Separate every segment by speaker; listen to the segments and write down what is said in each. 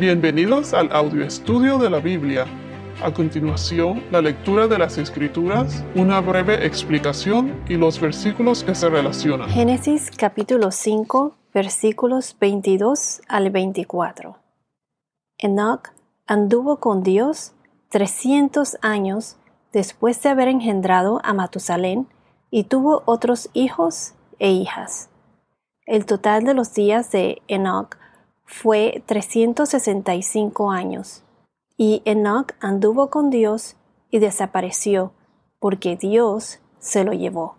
Speaker 1: Bienvenidos al audio estudio de la Biblia. A continuación, la lectura de las Escrituras, una breve explicación y los versículos que se relacionan.
Speaker 2: Génesis capítulo 5, versículos 22 al 24. Enoch anduvo con Dios 300 años después de haber engendrado a Matusalén y tuvo otros hijos e hijas. El total de los días de Enoch fue 365 años. Y Enoch anduvo con Dios y desapareció, porque Dios se lo llevó.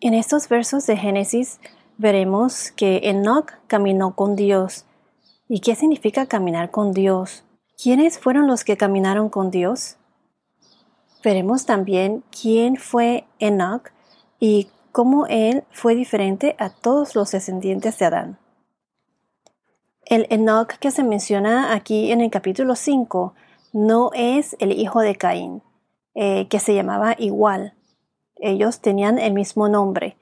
Speaker 2: En estos versos de Génesis veremos que Enoch caminó con Dios. ¿Y qué significa caminar con Dios? ¿Quiénes fueron los que caminaron con Dios? Veremos también quién fue Enoch y cómo él fue diferente a todos los descendientes de Adán. El Enoch que se menciona aquí en el capítulo 5 no es el hijo de Caín, eh, que se llamaba igual. Ellos tenían el mismo nombre.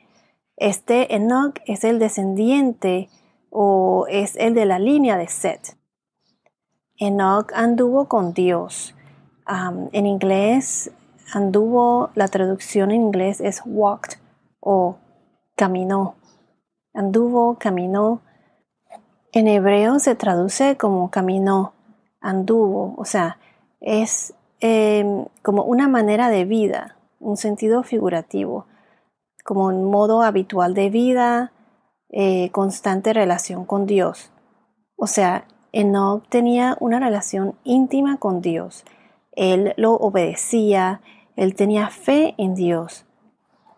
Speaker 2: Este Enoch es el descendiente o es el de la línea de Set. Enoch anduvo con Dios. en inglés, anduvo, la traducción en inglés es walked o caminó. Anduvo, caminó en hebreo se traduce como caminó, anduvo, o sea, es em, como una manera de vida, un sentido figurativo, como un modo habitual de vida, eh, constante relación con Dios. O sea, Enoch tenía una relación íntima con Dios. Él lo obedecía, él tenía fe en Dios.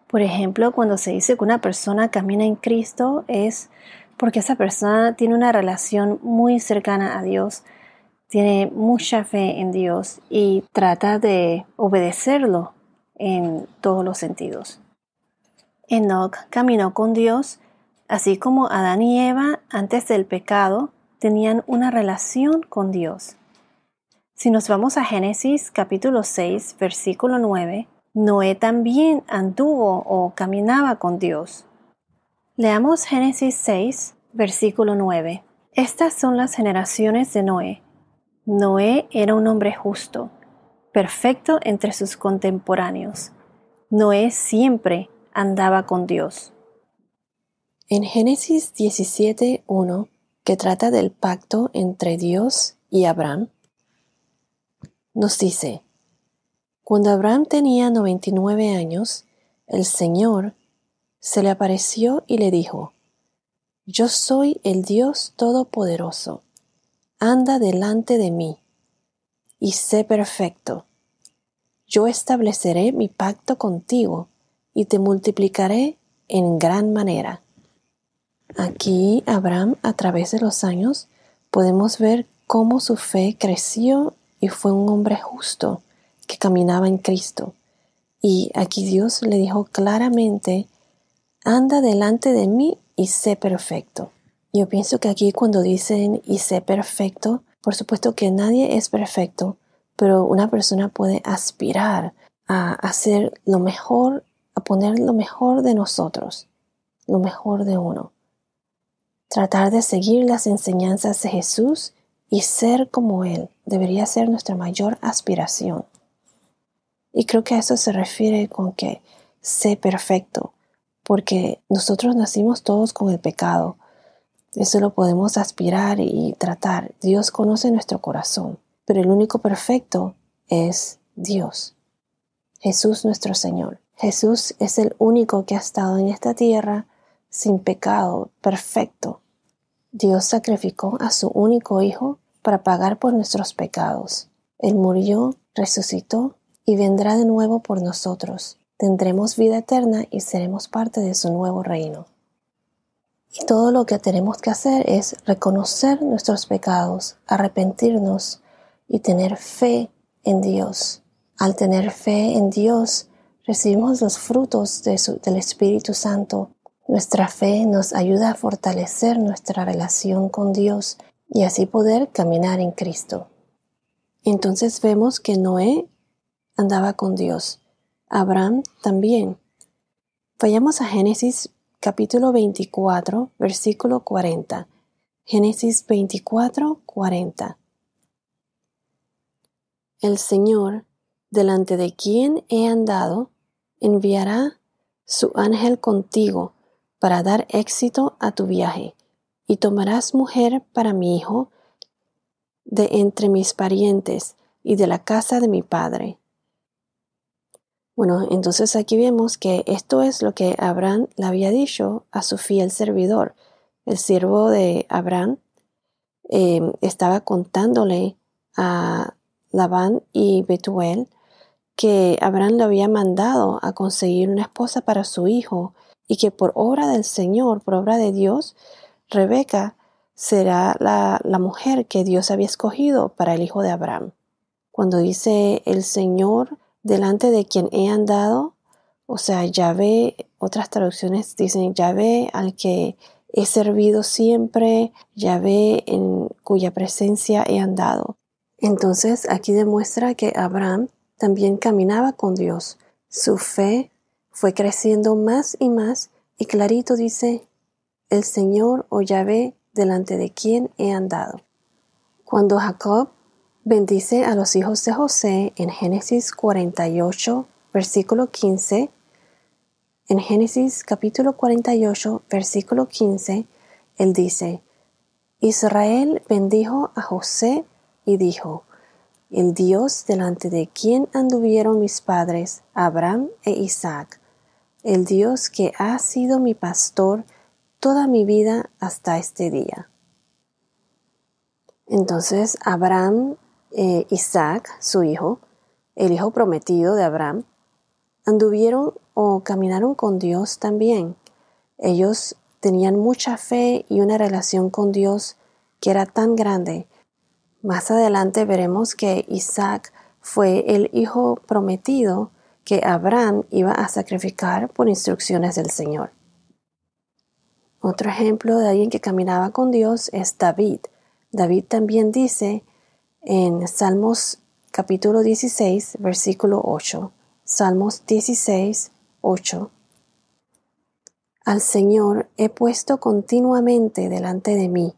Speaker 2: Por ejemplo, cuando se dice que una persona camina en Cristo es porque esa persona tiene una relación muy cercana a Dios, tiene mucha fe en Dios y trata de obedecerlo en todos los sentidos. Enoch caminó con Dios, así como Adán y Eva antes del pecado tenían una relación con Dios. Si nos vamos a Génesis capítulo 6, versículo 9, Noé también anduvo o caminaba con Dios. Leamos Génesis 6, versículo 9. Estas son las generaciones de Noé. Noé era un hombre justo, perfecto entre sus contemporáneos. Noé siempre andaba con Dios. En Génesis 17.1, que trata del pacto entre Dios y Abraham, nos dice, Cuando Abraham tenía 99 años, el Señor se le apareció y le dijo, Yo soy el Dios Todopoderoso, anda delante de mí y sé perfecto. Yo estableceré mi pacto contigo y te multiplicaré en gran manera. Aquí Abraham, a través de los años, podemos ver cómo su fe creció y fue un hombre justo que caminaba en Cristo. Y aquí Dios le dijo claramente anda delante de mí y sé perfecto. Yo pienso que aquí cuando dicen y sé perfecto, por supuesto que nadie es perfecto, pero una persona puede aspirar a hacer lo mejor, a poner lo mejor de nosotros, lo mejor de uno. Tratar de seguir las enseñanzas de Jesús y ser como Él debería ser nuestra mayor aspiración. Y creo que a eso se refiere con que sé perfecto, porque nosotros nacimos todos con el pecado. Eso lo podemos aspirar y tratar. Dios conoce nuestro corazón, pero el único perfecto es Dios. Jesús nuestro Señor. Jesús es el único que ha estado en esta tierra sin pecado, perfecto. Dios sacrificó a su único Hijo para pagar por nuestros pecados. Él murió, resucitó y vendrá de nuevo por nosotros tendremos vida eterna y seremos parte de su nuevo reino. Y todo lo que tenemos que hacer es reconocer nuestros pecados, arrepentirnos y tener fe en Dios. Al tener fe en Dios, recibimos los frutos del Espíritu Santo. Nuestra fe nos ayuda a fortalecer nuestra relación con Dios y así poder caminar en Cristo. Entonces vemos que Noé andaba con Dios Abraham también. Vayamos a Génesis capítulo 24, versículo 40, Génesis 24, 40. El Señor, delante de quien he andado, enviará su ángel contigo para dar éxito a tu viaje, y tomarás mujer para mi hijo de entre mis parientes y de la casa de mi padre. Bueno, entonces aquí vemos que esto es lo que Abraham le había dicho a su fiel servidor. El siervo de Abraham eh, estaba contándole a Labán y Betuel que Abraham le había mandado a conseguir una esposa para su hijo y que por obra del Señor, por obra de Dios, Rebeca será la, la mujer que Dios había escogido para el hijo de Abraham. Cuando dice el Señor delante de quien he andado, o sea, Yahvé, otras traducciones dicen Yahvé al que he servido siempre, Yahvé en cuya presencia he andado. Entonces aquí demuestra que Abraham también caminaba con Dios. Su fe fue creciendo más y más y clarito dice, el Señor o Yahvé delante de quien he andado. Cuando Jacob bendice a los hijos de José en Génesis 48, versículo 15, en Génesis capítulo 48, versículo 15, él dice, Israel bendijo a José y dijo, El Dios delante de quien anduvieron mis padres, Abraham e Isaac, el Dios que ha sido mi pastor toda mi vida hasta este día. Entonces Abraham, e Isaac, su hijo, el hijo prometido de Abraham, anduvieron o caminaron con Dios también. Ellos tenían mucha fe y una relación con Dios que era tan grande más adelante veremos que Isaac fue el hijo prometido que Abraham iba a sacrificar por instrucciones del Señor. Otro ejemplo de alguien que caminaba con Dios es David. David también dice en Salmos capítulo 16, versículo 8. Salmos 16, 8. Al Señor he puesto continuamente delante de mí,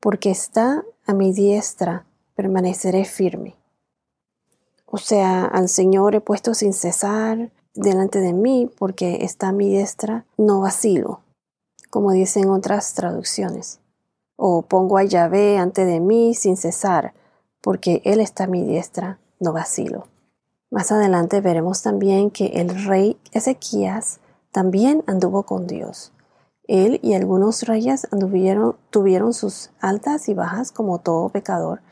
Speaker 2: porque está a mi diestra permaneceré firme. O sea, al Señor he puesto sin cesar delante de mí porque está a mi diestra, no vacilo, como dicen otras traducciones. O pongo a Yahvé ante de mí sin cesar, porque Él está a mi diestra, no vacilo. Más adelante veremos también que el rey Ezequías también anduvo con Dios. Él y algunos reyes anduvieron, tuvieron sus altas y bajas como todo pecador,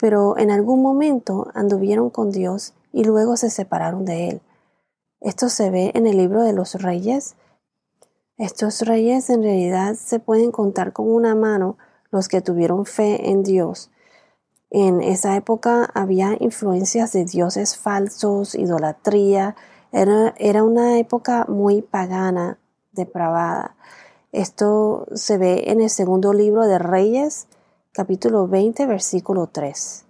Speaker 2: pero en algún momento anduvieron con Dios y luego se separaron de Él. Esto se ve en el libro de los reyes. Estos reyes en realidad se pueden contar con una mano los que tuvieron fe en Dios. En esa época había influencias de dioses falsos, idolatría, era, era una época muy pagana, depravada. Esto se ve en el segundo libro de Reyes, capítulo 20, versículo 3.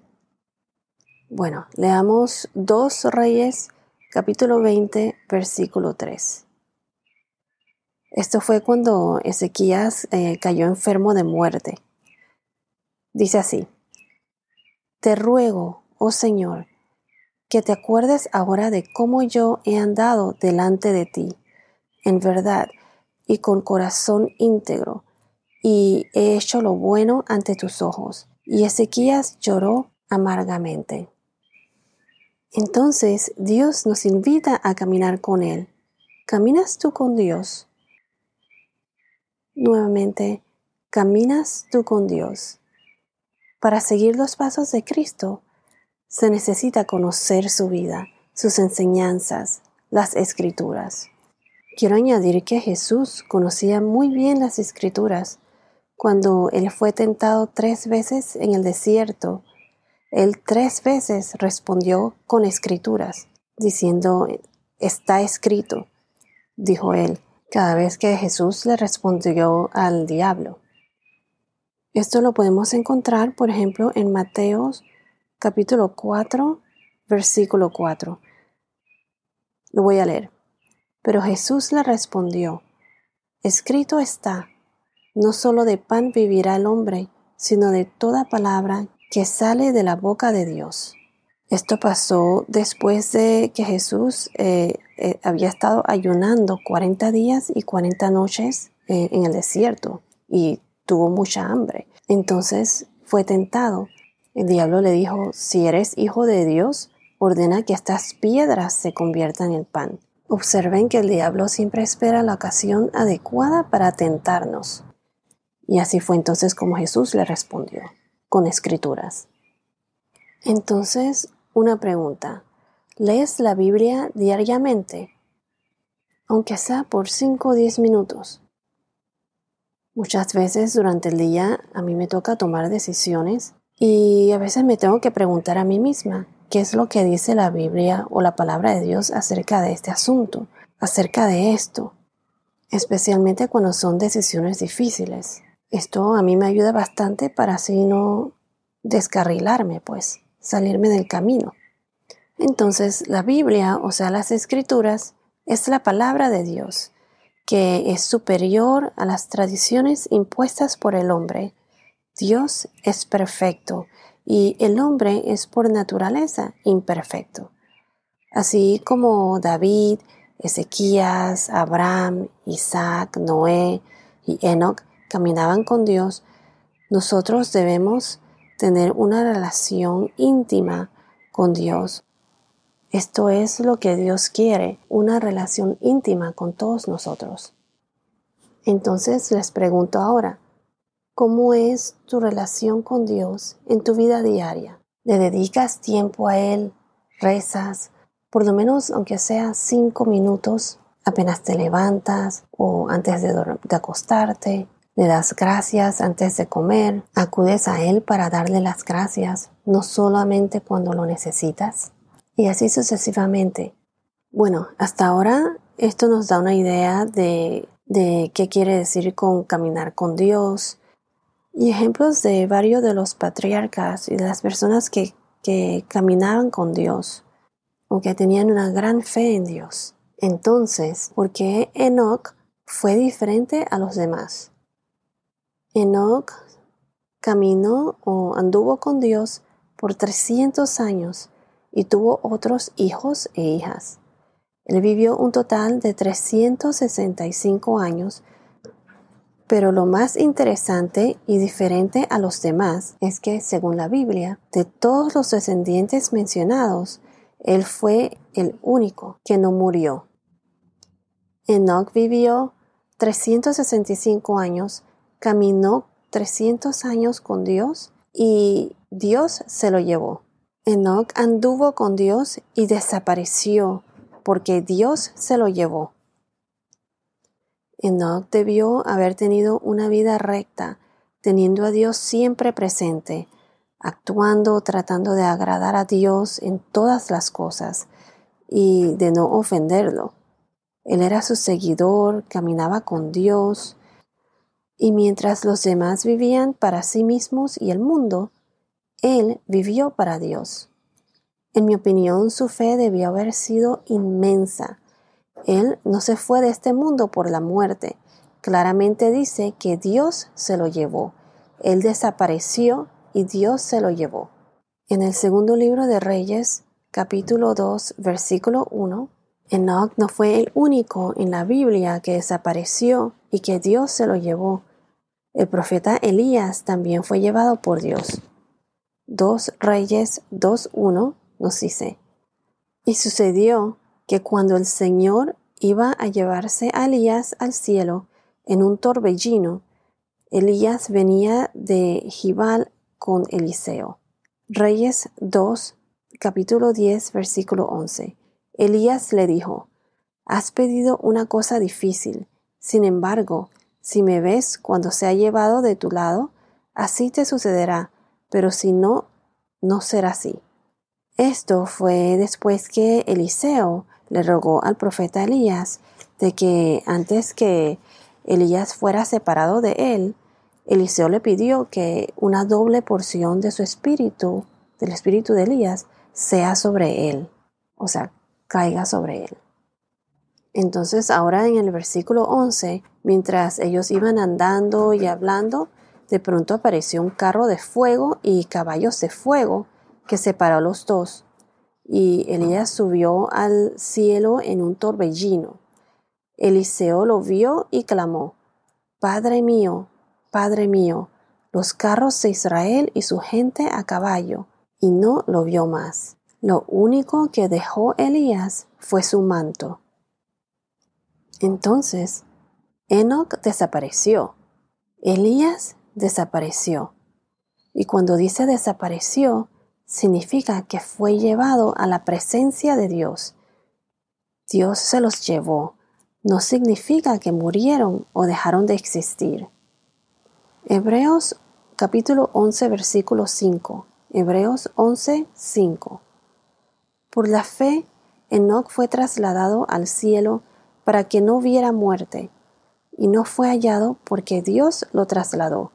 Speaker 2: Bueno, leamos 2 Reyes, capítulo 20, versículo 3. Esto fue cuando Ezequías eh, cayó enfermo de muerte. Dice así, Te ruego, oh Señor, que te acuerdes ahora de cómo yo he andado delante de ti, en verdad, y con corazón íntegro, y he hecho lo bueno ante tus ojos. Y Ezequías lloró amargamente. Entonces Dios nos invita a caminar con Él. ¿Caminas tú con Dios? Nuevamente, ¿caminas tú con Dios? Para seguir los pasos de Cristo, se necesita conocer su vida, sus enseñanzas, las escrituras. Quiero añadir que Jesús conocía muy bien las escrituras. Cuando él fue tentado tres veces en el desierto, él tres veces respondió con escrituras, diciendo, está escrito, dijo él, cada vez que Jesús le respondió al diablo. Esto lo podemos encontrar, por ejemplo, en Mateos capítulo 4, versículo 4. Lo voy a leer. Pero Jesús le respondió, Escrito está, no solo de pan vivirá el hombre, sino de toda palabra que sale de la boca de Dios. Esto pasó después de que Jesús eh, eh, había estado ayunando 40 días y 40 noches eh, en el desierto y tuvo mucha hambre. Entonces fue tentado. El diablo le dijo, si eres hijo de Dios, ordena que estas piedras se conviertan en pan. Observen que el diablo siempre espera la ocasión adecuada para tentarnos. Y así fue entonces como Jesús le respondió, con escrituras. Entonces, una pregunta. ¿Lees la Biblia diariamente? Aunque sea por 5 o 10 minutos. Muchas veces durante el día a mí me toca tomar decisiones y a veces me tengo que preguntar a mí misma qué es lo que dice la Biblia o la palabra de Dios acerca de este asunto, acerca de esto, especialmente cuando son decisiones difíciles. Esto a mí me ayuda bastante para así no descarrilarme, pues, salirme del camino. Entonces, la Biblia, o sea, las escrituras, es la palabra de Dios que es superior a las tradiciones impuestas por el hombre. Dios es perfecto y el hombre es por naturaleza imperfecto. Así como David, Ezequías, Abraham, Isaac, Noé y Enoch caminaban con Dios, nosotros debemos tener una relación íntima con Dios esto es lo que Dios quiere, una relación íntima con todos nosotros. Entonces les pregunto ahora, ¿cómo es tu relación con Dios en tu vida diaria? ¿Le dedicas tiempo a Él? ¿Rezas? Por lo menos, aunque sea cinco minutos, apenas te levantas o antes de, de acostarte, le das gracias antes de comer, acudes a Él para darle las gracias, no solamente cuando lo necesitas y así sucesivamente. Bueno, hasta ahora esto nos da una idea de, qué quiere decir con caminar con Dios y ejemplos de varios de los patriarcas y de las personas que, que caminaban con Dios o que tenían una gran fe en Dios. Entonces, ¿por qué Enoch fue diferente a los demás? Enoch caminó o anduvo con Dios por 300 años y tuvo otros hijos e hijas. Él vivió un total de 365 años, pero lo más interesante y diferente a los demás es que, según la Biblia, de todos los descendientes mencionados, él fue el único que no murió. Enoch vivió 365 años, caminó 300 años con Dios y Dios se lo llevó. Enoch anduvo con Dios y desapareció porque Dios se lo llevó. Enoch debió haber tenido una vida recta, teniendo a Dios siempre presente, actuando, tratando de agradar a Dios en todas las cosas y de no ofenderlo. Él era su seguidor, caminaba con Dios, y mientras los demás vivían para sí mismos y el mundo, él vivió para Dios. En mi opinión, su fe debió haber sido inmensa. Él no se fue de este mundo por la muerte. Claramente dice que Dios se lo llevó. Él desapareció y Dios se lo llevó. En el segundo libro de Reyes, capítulo 2, versículo 1, Enoch no fue el único en la Biblia que desapareció y que Dios se lo llevó. El profeta Elías también fue llevado por Dios. 2 Reyes 2.1 nos dice, y sucedió que cuando el Señor iba a llevarse a Elías al cielo en un torbellino, Elías venía de Gibal con Eliseo. Reyes 2, capítulo 10, versículo 11. Elías le dijo, Has pedido una cosa difícil, sin embargo, si me ves cuando se ha llevado de tu lado, así te sucederá, pero si no, no será así. Esto fue después que Eliseo le rogó al profeta Elías de que antes que Elías fuera separado de él, Eliseo le pidió que una doble porción de su espíritu, del espíritu de Elías, sea sobre él, o sea, caiga sobre él. Entonces ahora en el versículo 11, mientras ellos iban andando y hablando, de pronto apareció un carro de fuego y caballos de fuego que separó a los dos. Y Elías subió al cielo en un torbellino. Eliseo lo vio y clamó, Padre mío, Padre mío, los carros de Israel y su gente a caballo, y no lo vio más. Lo único que dejó Elías fue su manto. Entonces, Enoch desapareció. Elías desapareció. Y cuando dice desapareció, significa que fue llevado a la presencia de Dios. Dios se los llevó. No significa que murieron o dejaron de existir. Hebreos capítulo 11 versículo 5. Hebreos 11, 5. Por la fe, Enoch fue trasladado al cielo para que no hubiera muerte, y no fue hallado porque Dios lo trasladó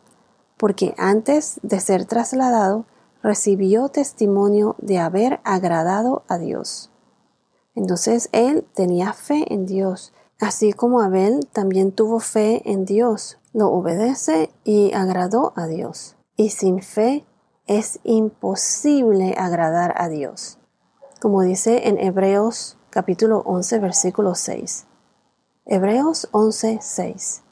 Speaker 2: porque antes de ser trasladado recibió testimonio de haber agradado a Dios. Entonces él tenía fe en Dios, así como Abel también tuvo fe en Dios, lo obedece y agradó a Dios. Y sin fe es imposible agradar a Dios, como dice en Hebreos capítulo 11 versículo 6. Hebreos 11, 6.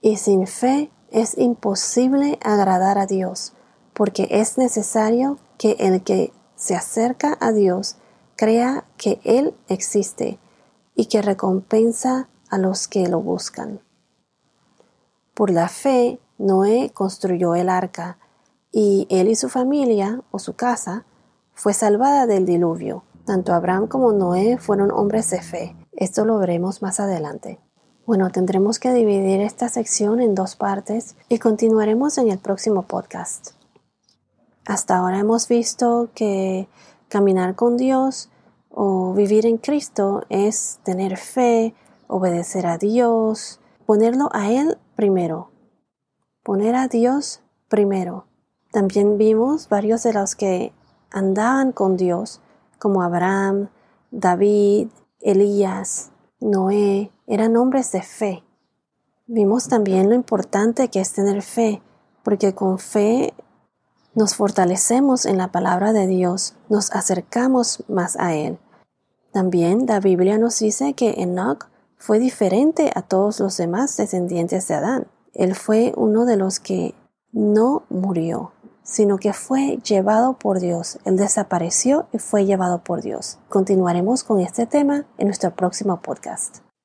Speaker 2: Y sin fe es imposible agradar a Dios, porque es necesario que el que se acerca a Dios crea que Él existe y que recompensa a los que lo buscan. Por la fe, Noé construyó el arca, y él y su familia o su casa fue salvada del diluvio. Tanto Abraham como Noé fueron hombres de fe. Esto lo veremos más adelante. Bueno, tendremos que dividir esta sección en dos partes y continuaremos en el próximo podcast. Hasta ahora hemos visto que caminar con Dios o vivir en Cristo es tener fe, obedecer a Dios, ponerlo a Él primero. Poner a Dios primero. También vimos varios de los que andaban con Dios, como Abraham, David, Elías, Noé, eran hombres de fe. Vimos también lo importante que es tener fe, porque con fe nos fortalecemos en la palabra de Dios, nos acercamos más a Él. También la Biblia nos dice que Enoch fue diferente a todos los demás descendientes de Adán. Él fue uno de los que no murió, sino que fue llevado por Dios. Él desapareció y fue llevado por Dios. Continuaremos con este tema en nuestro próximo podcast.